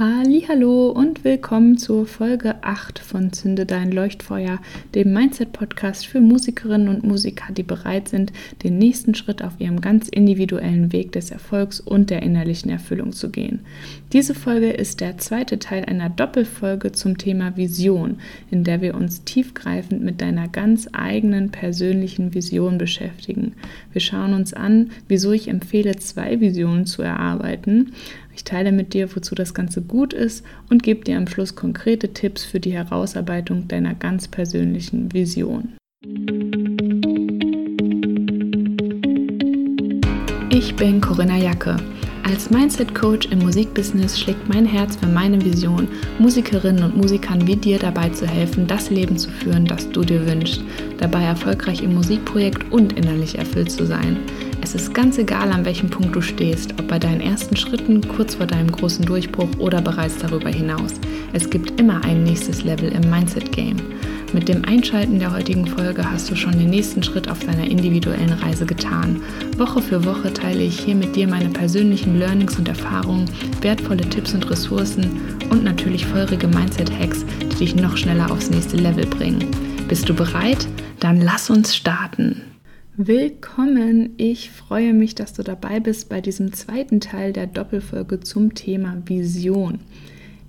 Hallo und willkommen zur Folge 8 von Zünde dein Leuchtfeuer, dem Mindset Podcast für Musikerinnen und Musiker, die bereit sind, den nächsten Schritt auf ihrem ganz individuellen Weg des Erfolgs und der innerlichen Erfüllung zu gehen. Diese Folge ist der zweite Teil einer Doppelfolge zum Thema Vision, in der wir uns tiefgreifend mit deiner ganz eigenen persönlichen Vision beschäftigen. Wir schauen uns an, wieso ich empfehle, zwei Visionen zu erarbeiten, ich teile mit dir, wozu das Ganze gut ist und gebe dir am Schluss konkrete Tipps für die Herausarbeitung deiner ganz persönlichen Vision. Ich bin Corinna Jacke. Als Mindset Coach im Musikbusiness schlägt mein Herz für meine Vision, Musikerinnen und Musikern wie dir dabei zu helfen, das Leben zu führen, das du dir wünschst, dabei erfolgreich im Musikprojekt und innerlich erfüllt zu sein. Es ist ganz egal, an welchem Punkt du stehst, ob bei deinen ersten Schritten, kurz vor deinem großen Durchbruch oder bereits darüber hinaus. Es gibt immer ein nächstes Level im Mindset-Game. Mit dem Einschalten der heutigen Folge hast du schon den nächsten Schritt auf deiner individuellen Reise getan. Woche für Woche teile ich hier mit dir meine persönlichen Learnings und Erfahrungen, wertvolle Tipps und Ressourcen und natürlich feurige Mindset-Hacks, die dich noch schneller aufs nächste Level bringen. Bist du bereit? Dann lass uns starten. Willkommen! Ich freue mich, dass du dabei bist bei diesem zweiten Teil der Doppelfolge zum Thema Vision.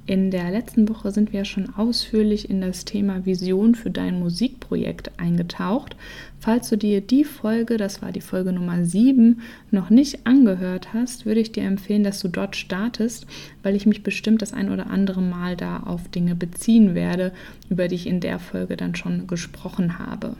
In der letzten Woche sind wir schon ausführlich in das Thema Vision für dein Musikprojekt eingetaucht. Falls du dir die Folge, das war die Folge Nummer 7, noch nicht angehört hast, würde ich dir empfehlen, dass du dort startest, weil ich mich bestimmt das ein oder andere Mal da auf Dinge beziehen werde, über die ich in der Folge dann schon gesprochen habe.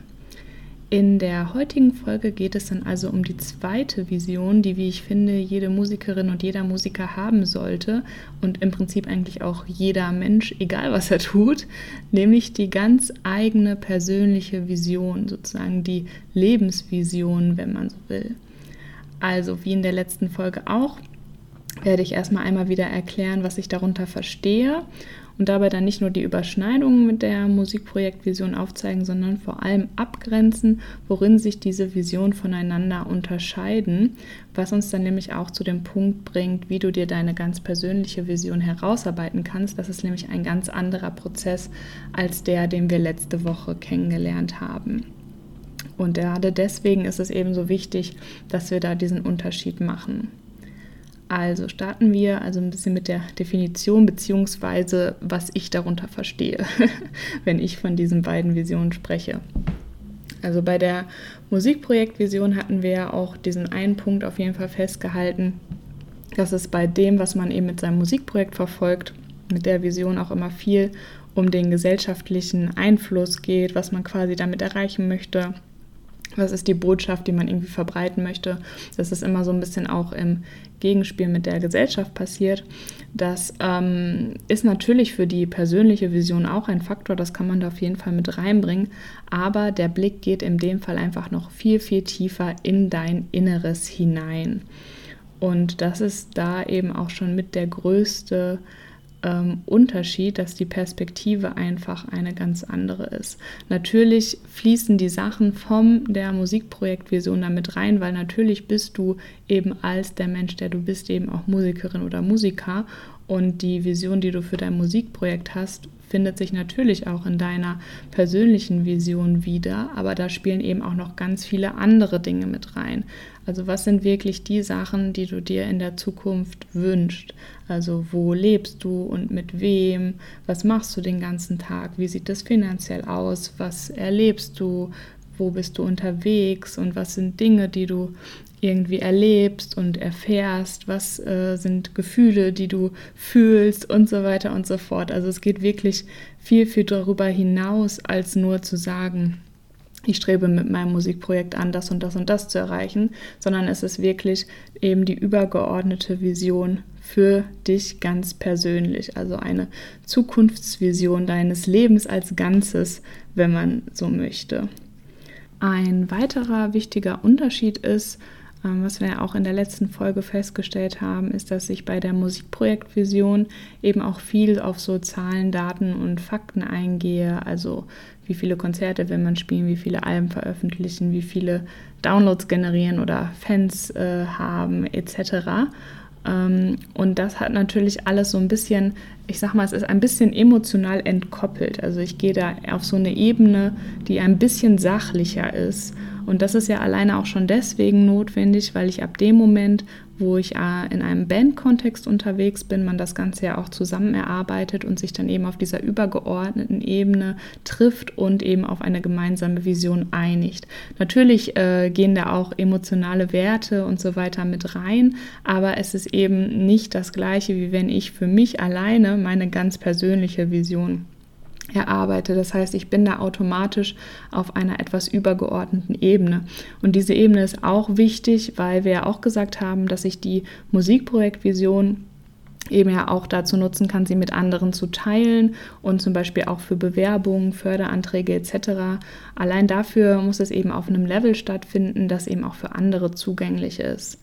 In der heutigen Folge geht es dann also um die zweite Vision, die, wie ich finde, jede Musikerin und jeder Musiker haben sollte und im Prinzip eigentlich auch jeder Mensch, egal was er tut, nämlich die ganz eigene persönliche Vision, sozusagen die Lebensvision, wenn man so will. Also wie in der letzten Folge auch, werde ich erstmal einmal wieder erklären, was ich darunter verstehe und dabei dann nicht nur die Überschneidungen mit der Musikprojektvision aufzeigen, sondern vor allem abgrenzen, worin sich diese Visionen voneinander unterscheiden, was uns dann nämlich auch zu dem Punkt bringt, wie du dir deine ganz persönliche Vision herausarbeiten kannst. Das ist nämlich ein ganz anderer Prozess als der, den wir letzte Woche kennengelernt haben. Und gerade deswegen ist es eben so wichtig, dass wir da diesen Unterschied machen. Also starten wir also ein bisschen mit der Definition beziehungsweise was ich darunter verstehe, wenn ich von diesen beiden Visionen spreche. Also bei der Musikprojektvision hatten wir ja auch diesen einen Punkt auf jeden Fall festgehalten, dass es bei dem, was man eben mit seinem Musikprojekt verfolgt, mit der Vision auch immer viel um den gesellschaftlichen Einfluss geht, was man quasi damit erreichen möchte, was ist die Botschaft, die man irgendwie verbreiten möchte. Das ist immer so ein bisschen auch im Gegenspiel mit der Gesellschaft passiert. Das ähm, ist natürlich für die persönliche Vision auch ein Faktor, das kann man da auf jeden Fall mit reinbringen, aber der Blick geht in dem Fall einfach noch viel, viel tiefer in dein Inneres hinein. Und das ist da eben auch schon mit der größte ähm, Unterschied, dass die Perspektive einfach eine ganz andere ist. Natürlich fließen die Sachen von der Musikprojektvision damit rein, weil natürlich bist du eben als der Mensch, der du bist, eben auch Musikerin oder Musiker und die Vision, die du für dein Musikprojekt hast, findet sich natürlich auch in deiner persönlichen Vision wieder, aber da spielen eben auch noch ganz viele andere Dinge mit rein. Also was sind wirklich die Sachen, die du dir in der Zukunft wünschst? Also wo lebst du und mit wem? Was machst du den ganzen Tag? Wie sieht das finanziell aus? Was erlebst du? Wo bist du unterwegs? Und was sind Dinge, die du irgendwie erlebst und erfährst, was äh, sind Gefühle, die du fühlst und so weiter und so fort. Also es geht wirklich viel, viel darüber hinaus, als nur zu sagen, ich strebe mit meinem Musikprojekt an, das und das und das zu erreichen, sondern es ist wirklich eben die übergeordnete Vision für dich ganz persönlich, also eine Zukunftsvision deines Lebens als Ganzes, wenn man so möchte. Ein weiterer wichtiger Unterschied ist, ähm, was wir auch in der letzten Folge festgestellt haben, ist, dass ich bei der Musikprojektvision eben auch viel auf so Zahlen, Daten und Fakten eingehe. Also wie viele Konzerte will man spielen, wie viele Alben veröffentlichen, wie viele Downloads generieren oder Fans äh, haben etc. Ähm, und das hat natürlich alles so ein bisschen, ich sag mal, es ist ein bisschen emotional entkoppelt. Also ich gehe da auf so eine Ebene, die ein bisschen sachlicher ist. Und das ist ja alleine auch schon deswegen notwendig, weil ich ab dem Moment, wo ich äh, in einem Bandkontext unterwegs bin, man das Ganze ja auch zusammen erarbeitet und sich dann eben auf dieser übergeordneten Ebene trifft und eben auf eine gemeinsame Vision einigt. Natürlich äh, gehen da auch emotionale Werte und so weiter mit rein, aber es ist eben nicht das gleiche, wie wenn ich für mich alleine meine ganz persönliche Vision erarbeite. Das heißt, ich bin da automatisch auf einer etwas übergeordneten Ebene. Und diese Ebene ist auch wichtig, weil wir ja auch gesagt haben, dass ich die Musikprojektvision eben ja auch dazu nutzen kann, sie mit anderen zu teilen und zum Beispiel auch für Bewerbungen, Förderanträge etc. Allein dafür muss es eben auf einem Level stattfinden, das eben auch für andere zugänglich ist.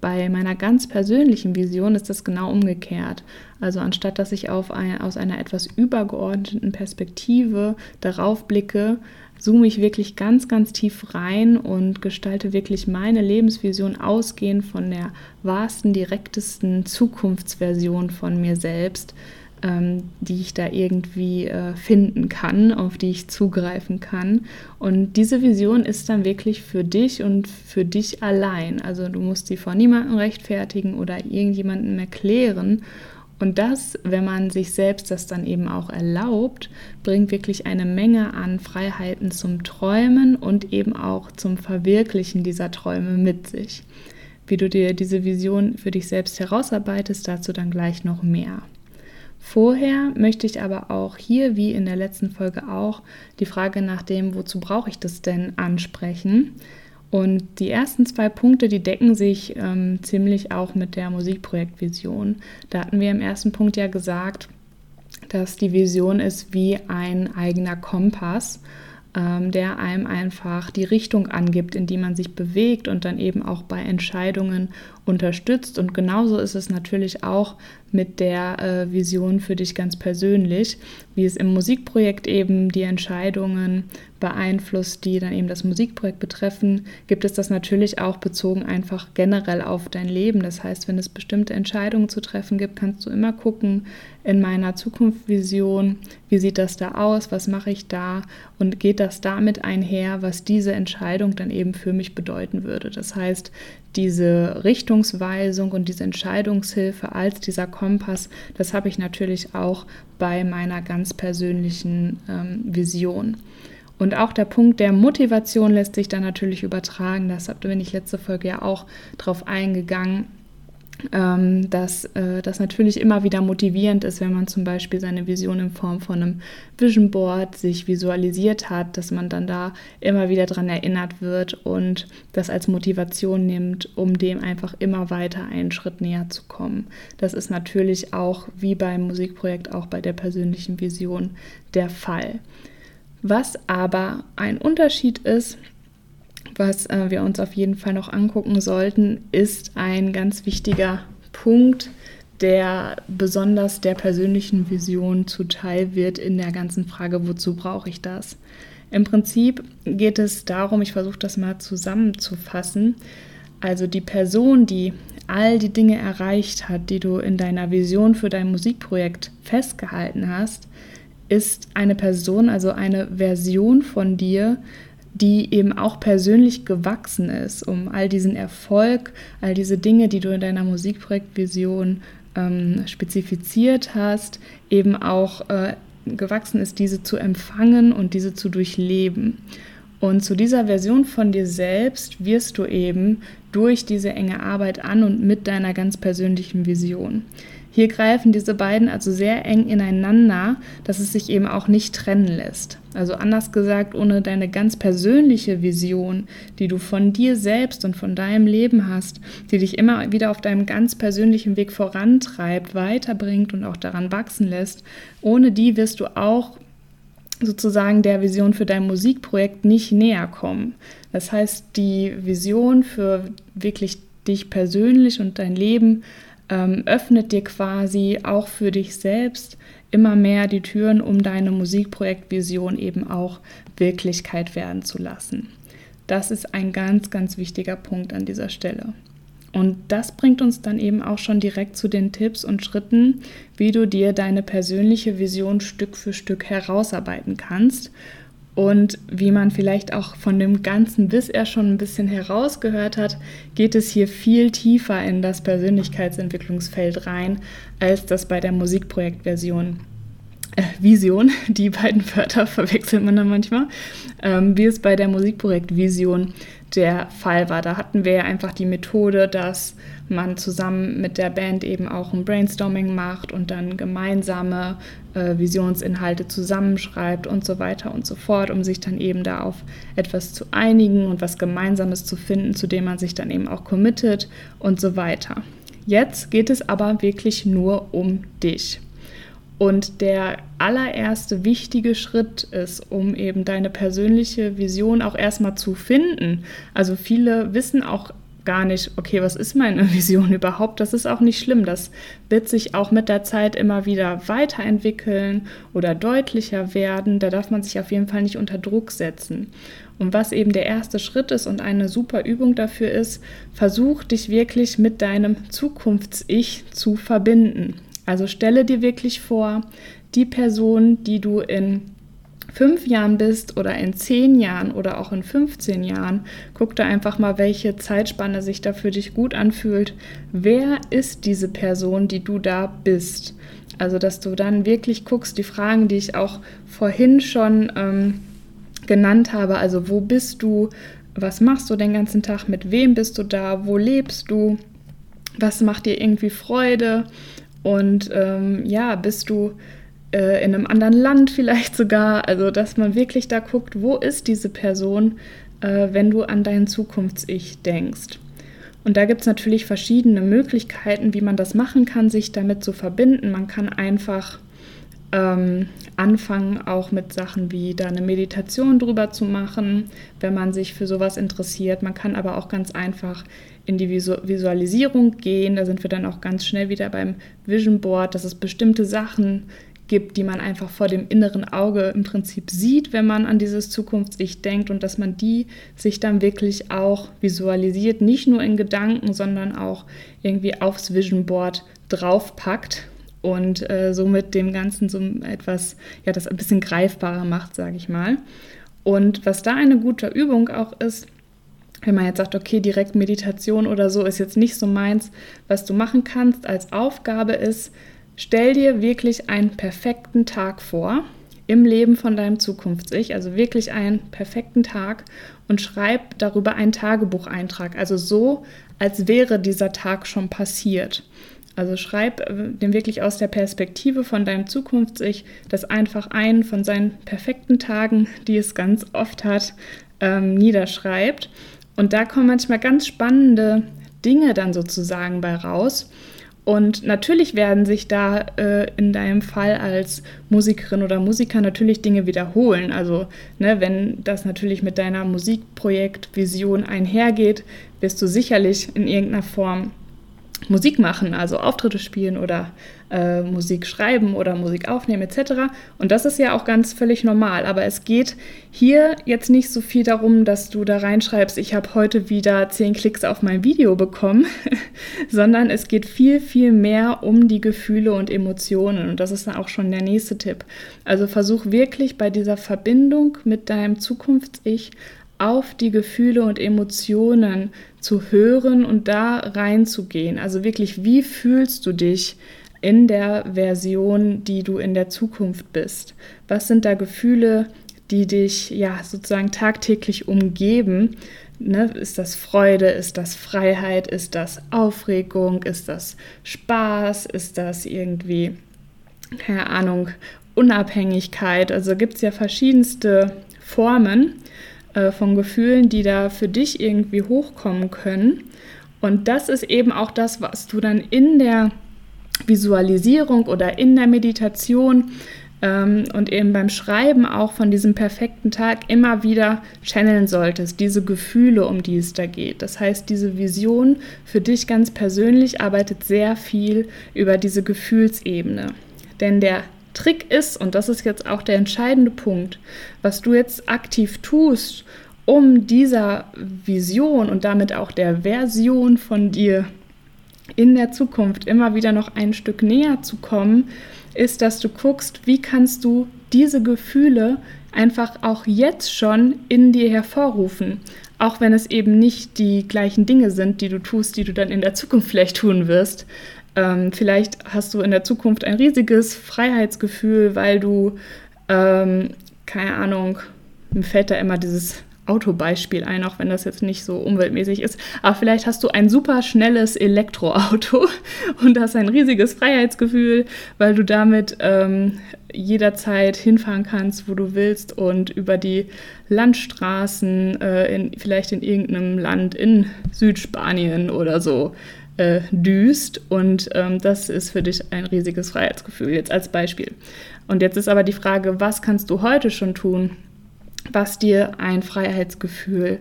Bei meiner ganz persönlichen Vision ist das genau umgekehrt. Also anstatt dass ich auf ein, aus einer etwas übergeordneten Perspektive darauf blicke, zoome ich wirklich ganz, ganz tief rein und gestalte wirklich meine Lebensvision ausgehend von der wahrsten, direktesten Zukunftsversion von mir selbst, ähm, die ich da irgendwie äh, finden kann, auf die ich zugreifen kann. Und diese Vision ist dann wirklich für dich und für dich allein. Also du musst sie vor niemandem rechtfertigen oder irgendjemandem erklären. Und das, wenn man sich selbst das dann eben auch erlaubt, bringt wirklich eine Menge an Freiheiten zum Träumen und eben auch zum Verwirklichen dieser Träume mit sich. Wie du dir diese Vision für dich selbst herausarbeitest, dazu dann gleich noch mehr. Vorher möchte ich aber auch hier, wie in der letzten Folge auch, die Frage nach dem, wozu brauche ich das denn, ansprechen. Und die ersten zwei Punkte, die decken sich ähm, ziemlich auch mit der Musikprojektvision. Da hatten wir im ersten Punkt ja gesagt, dass die Vision ist wie ein eigener Kompass ähm, der einem einfach die Richtung angibt, in die man sich bewegt und dann eben auch bei Entscheidungen unterstützt. Und genauso ist es natürlich auch mit der äh, Vision für dich ganz persönlich, wie es im Musikprojekt eben die Entscheidungen beeinflusst, die dann eben das Musikprojekt betreffen, gibt es das natürlich auch bezogen einfach generell auf dein Leben. Das heißt, wenn es bestimmte Entscheidungen zu treffen gibt, kannst du immer gucken in meiner Zukunftsvision, wie sieht das da aus, was mache ich da und geht das damit einher, was diese Entscheidung dann eben für mich bedeuten würde. Das heißt, diese Richtungsweisung und diese Entscheidungshilfe als dieser Kompass, das habe ich natürlich auch bei meiner ganz persönlichen ähm, Vision. Und auch der Punkt der Motivation lässt sich dann natürlich übertragen. Das bin ich letzte Folge ja auch drauf eingegangen, ähm, dass äh, das natürlich immer wieder motivierend ist, wenn man zum Beispiel seine Vision in Form von einem Vision Board sich visualisiert hat, dass man dann da immer wieder daran erinnert wird und das als Motivation nimmt, um dem einfach immer weiter einen Schritt näher zu kommen. Das ist natürlich auch wie beim Musikprojekt, auch bei der persönlichen Vision der Fall. Was aber ein Unterschied ist, was äh, wir uns auf jeden Fall noch angucken sollten, ist ein ganz wichtiger Punkt, der besonders der persönlichen Vision zuteil wird in der ganzen Frage, wozu brauche ich das? Im Prinzip geht es darum, ich versuche das mal zusammenzufassen, also die Person, die all die Dinge erreicht hat, die du in deiner Vision für dein Musikprojekt festgehalten hast, ist eine Person, also eine Version von dir, die eben auch persönlich gewachsen ist, um all diesen Erfolg, all diese Dinge, die du in deiner Musikprojektvision ähm, spezifiziert hast, eben auch äh, gewachsen ist, diese zu empfangen und diese zu durchleben. Und zu dieser Version von dir selbst wirst du eben durch diese enge Arbeit an und mit deiner ganz persönlichen Vision. Hier greifen diese beiden also sehr eng ineinander, dass es sich eben auch nicht trennen lässt. Also anders gesagt, ohne deine ganz persönliche Vision, die du von dir selbst und von deinem Leben hast, die dich immer wieder auf deinem ganz persönlichen Weg vorantreibt, weiterbringt und auch daran wachsen lässt, ohne die wirst du auch sozusagen der Vision für dein Musikprojekt nicht näher kommen. Das heißt, die Vision für wirklich dich persönlich und dein Leben ähm, öffnet dir quasi auch für dich selbst immer mehr die Türen, um deine Musikprojektvision eben auch Wirklichkeit werden zu lassen. Das ist ein ganz, ganz wichtiger Punkt an dieser Stelle. Und das bringt uns dann eben auch schon direkt zu den Tipps und Schritten, wie du dir deine persönliche Vision Stück für Stück herausarbeiten kannst und wie man vielleicht auch von dem Ganzen bisher schon ein bisschen herausgehört hat, geht es hier viel tiefer in das Persönlichkeitsentwicklungsfeld rein, als das bei der Musikprojektversion äh, Vision, die beiden Wörter verwechselt man dann manchmal, ähm, wie es bei der Musikprojektvision der Fall war. Da hatten wir ja einfach die Methode, dass man zusammen mit der Band eben auch ein Brainstorming macht und dann gemeinsame äh, Visionsinhalte zusammenschreibt und so weiter und so fort, um sich dann eben da auf etwas zu einigen und was Gemeinsames zu finden, zu dem man sich dann eben auch committet und so weiter. Jetzt geht es aber wirklich nur um dich. Und der allererste wichtige Schritt ist, um eben deine persönliche Vision auch erstmal zu finden. Also viele wissen auch gar nicht, okay, was ist meine Vision überhaupt? Das ist auch nicht schlimm. Das wird sich auch mit der Zeit immer wieder weiterentwickeln oder deutlicher werden. Da darf man sich auf jeden Fall nicht unter Druck setzen. Und was eben der erste Schritt ist und eine super Übung dafür ist, versuch dich wirklich mit deinem Zukunfts-Ich zu verbinden. Also stelle dir wirklich vor, die Person, die du in fünf Jahren bist oder in zehn Jahren oder auch in 15 Jahren, guck da einfach mal, welche Zeitspanne sich da für dich gut anfühlt. Wer ist diese Person, die du da bist? Also, dass du dann wirklich guckst, die Fragen, die ich auch vorhin schon ähm, genannt habe, also wo bist du, was machst du den ganzen Tag, mit wem bist du da, wo lebst du, was macht dir irgendwie Freude, und ähm, ja, bist du äh, in einem anderen Land vielleicht sogar? Also, dass man wirklich da guckt, wo ist diese Person, äh, wenn du an dein Zukunfts-Ich denkst. Und da gibt es natürlich verschiedene Möglichkeiten, wie man das machen kann, sich damit zu verbinden. Man kann einfach ähm, anfangen, auch mit Sachen wie da eine Meditation drüber zu machen, wenn man sich für sowas interessiert. Man kann aber auch ganz einfach in die Visualisierung gehen. Da sind wir dann auch ganz schnell wieder beim Vision Board, dass es bestimmte Sachen gibt, die man einfach vor dem inneren Auge im Prinzip sieht, wenn man an dieses Zukunfts-Ich denkt und dass man die sich dann wirklich auch visualisiert, nicht nur in Gedanken, sondern auch irgendwie aufs Vision Board draufpackt und äh, somit dem Ganzen so etwas, ja, das ein bisschen greifbarer macht, sage ich mal. Und was da eine gute Übung auch ist, wenn man jetzt sagt, okay, direkt Meditation oder so ist jetzt nicht so meins, was du machen kannst als Aufgabe ist, stell dir wirklich einen perfekten Tag vor im Leben von deinem Zukunfts-Ich, also wirklich einen perfekten Tag und schreib darüber einen Tagebucheintrag, also so, als wäre dieser Tag schon passiert. Also schreib äh, den wirklich aus der Perspektive von deinem Zukunfts-Ich das einfach ein von seinen perfekten Tagen, die es ganz oft hat, ähm, niederschreibt und da kommen manchmal ganz spannende Dinge dann sozusagen bei raus. Und natürlich werden sich da äh, in deinem Fall als Musikerin oder Musiker natürlich Dinge wiederholen. Also ne, wenn das natürlich mit deiner Musikprojektvision einhergeht, wirst du sicherlich in irgendeiner Form Musik machen, also Auftritte spielen oder äh, Musik schreiben oder Musik aufnehmen etc. Und das ist ja auch ganz völlig normal. Aber es geht hier jetzt nicht so viel darum, dass du da reinschreibst, ich habe heute wieder zehn Klicks auf mein Video bekommen, sondern es geht viel, viel mehr um die Gefühle und Emotionen. Und das ist dann auch schon der nächste Tipp. Also versuch wirklich bei dieser Verbindung mit deinem Zukunfts-Ich auf die Gefühle und Emotionen zu hören und da reinzugehen. Also wirklich, wie fühlst du dich in der Version, die du in der Zukunft bist? Was sind da Gefühle, die dich ja sozusagen tagtäglich umgeben? Ne? Ist das Freude? Ist das Freiheit? Ist das Aufregung? Ist das Spaß? Ist das irgendwie, keine Ahnung, Unabhängigkeit? Also gibt es ja verschiedenste Formen. Äh, von Gefühlen, die da für dich irgendwie hochkommen können. Und das ist eben auch das, was du dann in der Visualisierung oder in der Meditation ähm, und eben beim Schreiben auch von diesem perfekten Tag immer wieder channeln solltest, diese Gefühle, um die es da geht. Das heißt, diese Vision für dich ganz persönlich arbeitet sehr viel über diese Gefühlsebene. Denn der Trick ist, und das ist jetzt auch der entscheidende Punkt, was du jetzt aktiv tust, um dieser Vision und damit auch der Version von dir in der Zukunft immer wieder noch ein Stück näher zu kommen, ist, dass du guckst, wie kannst du diese Gefühle einfach auch jetzt schon in dir hervorrufen. Auch wenn es eben nicht die gleichen Dinge sind, die du tust, die du dann in der Zukunft vielleicht tun wirst. Ähm, vielleicht hast du in der Zukunft ein riesiges Freiheitsgefühl, weil du, ähm, keine Ahnung, mir fällt da immer dieses Autobeispiel ein, auch wenn das jetzt nicht so umweltmäßig ist. Aber vielleicht hast du ein super schnelles Elektroauto und hast ein riesiges Freiheitsgefühl, weil du damit ähm, jederzeit hinfahren kannst, wo du willst und über die Landstraßen, äh, in, vielleicht in irgendeinem Land in Südspanien oder so, äh, düst. Und ähm, das ist für dich ein riesiges Freiheitsgefühl, jetzt als Beispiel. Und jetzt ist aber die Frage, was kannst du heute schon tun, was dir ein Freiheitsgefühl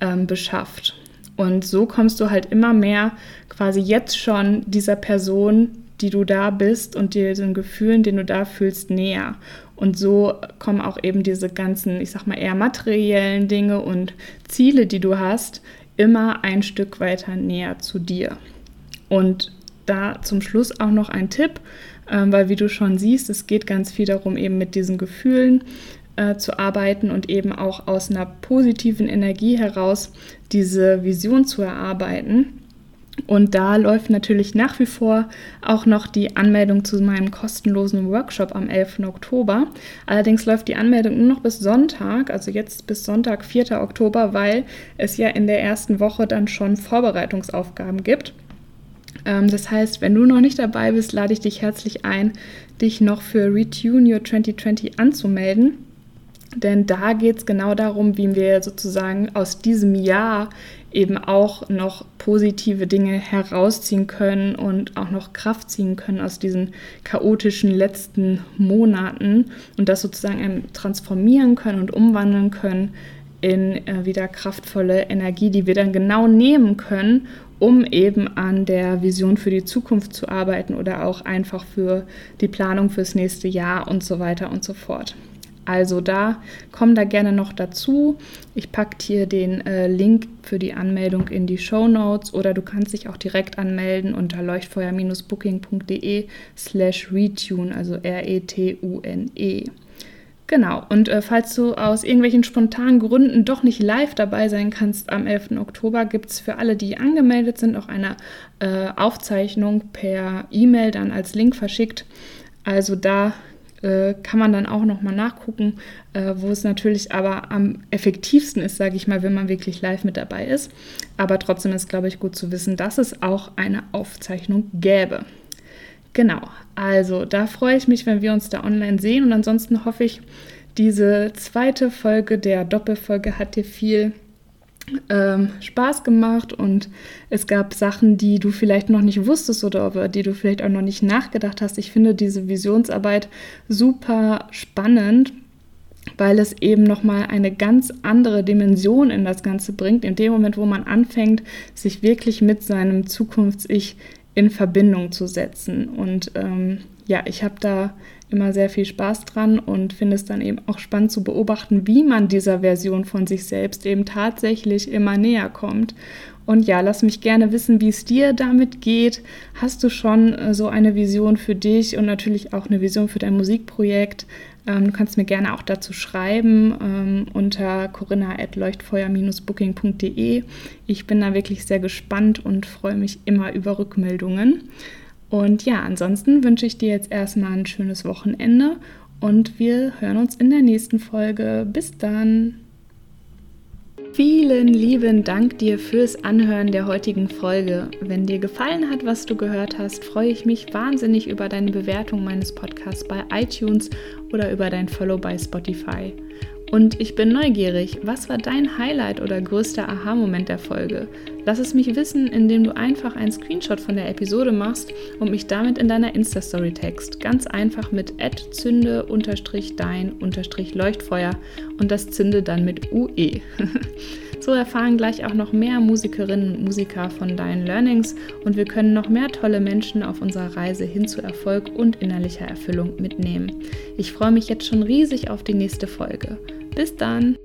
ähm, beschafft. Und so kommst du halt immer mehr quasi jetzt schon dieser Person, die du da bist und dir den Gefühlen, den du da fühlst, näher. Und so kommen auch eben diese ganzen, ich sag mal, eher materiellen Dinge und Ziele, die du hast, immer ein Stück weiter näher zu dir. Und da zum Schluss auch noch ein Tipp, äh, weil wie du schon siehst, es geht ganz viel darum, eben mit diesen Gefühlen äh, zu arbeiten und eben auch aus einer positiven Energie heraus diese Vision zu erarbeiten. Und da läuft natürlich nach wie vor auch noch die Anmeldung zu meinem kostenlosen Workshop am 11. Oktober. Allerdings läuft die Anmeldung nur noch bis Sonntag, also jetzt bis Sonntag, 4. Oktober, weil es ja in der ersten Woche dann schon Vorbereitungsaufgaben gibt. Ähm, das heißt, wenn du noch nicht dabei bist, lade ich dich herzlich ein, dich noch für Retune Your 2020 anzumelden. Denn da geht es genau darum, wie wir sozusagen aus diesem Jahr eben auch noch positive Dinge herausziehen können und auch noch Kraft ziehen können aus diesen chaotischen letzten Monaten und das sozusagen transformieren können und umwandeln können in äh, wieder kraftvolle Energie, die wir dann genau nehmen können, um eben an der Vision für die Zukunft zu arbeiten oder auch einfach für die Planung fürs nächste Jahr und so weiter und so fort. Also da komm da gerne noch dazu. Ich packe dir den äh, Link für die Anmeldung in die Show Notes oder du kannst dich auch direkt anmelden unter leuchtfeuer-booking.de slash retune, also R-E-T-U-N-E. -E. Genau, und äh, falls du aus irgendwelchen spontanen Gründen doch nicht live dabei sein kannst am 11. Oktober, gibt es für alle, die angemeldet sind, auch eine äh, Aufzeichnung per E-Mail dann als Link verschickt. Also da äh, kann man dann auch nochmal nachgucken, äh, wo es natürlich aber am effektivsten ist, sage ich mal, wenn man wirklich live mit dabei ist. Aber trotzdem ist, glaube ich, gut zu wissen, dass es auch eine Aufzeichnung gäbe. Genau, also da freue ich mich, wenn wir uns da online sehen und ansonsten hoffe ich, diese zweite Folge der Doppelfolge hat dir viel ähm, Spaß gemacht und es gab Sachen, die du vielleicht noch nicht wusstest oder über die du vielleicht auch noch nicht nachgedacht hast. Ich finde diese Visionsarbeit super spannend, weil es eben nochmal eine ganz andere Dimension in das Ganze bringt. In dem Moment, wo man anfängt, sich wirklich mit seinem Zukunfts-Ich in Verbindung zu setzen. Und ähm, ja, ich habe da immer sehr viel Spaß dran und finde es dann eben auch spannend zu beobachten, wie man dieser Version von sich selbst eben tatsächlich immer näher kommt. Und ja, lass mich gerne wissen, wie es dir damit geht. Hast du schon äh, so eine Vision für dich und natürlich auch eine Vision für dein Musikprojekt? Ähm, du kannst mir gerne auch dazu schreiben ähm, unter corinna.leuchtfeuer-booking.de. Ich bin da wirklich sehr gespannt und freue mich immer über Rückmeldungen. Und ja, ansonsten wünsche ich dir jetzt erstmal ein schönes Wochenende und wir hören uns in der nächsten Folge. Bis dann! Vielen lieben Dank dir fürs Anhören der heutigen Folge. Wenn dir gefallen hat, was du gehört hast, freue ich mich wahnsinnig über deine Bewertung meines Podcasts bei iTunes oder über dein Follow bei Spotify. Und ich bin neugierig, was war dein Highlight oder größter Aha-Moment der Folge? Lass es mich wissen, indem du einfach einen Screenshot von der Episode machst und mich damit in deiner Insta-Story text. Ganz einfach mit zünde-dein-leuchtfeuer und das Zünde dann mit UE. so erfahren gleich auch noch mehr Musikerinnen und Musiker von deinen Learnings und wir können noch mehr tolle Menschen auf unserer Reise hin zu Erfolg und innerlicher Erfüllung mitnehmen. Ich freue mich jetzt schon riesig auf die nächste Folge. Bis dann!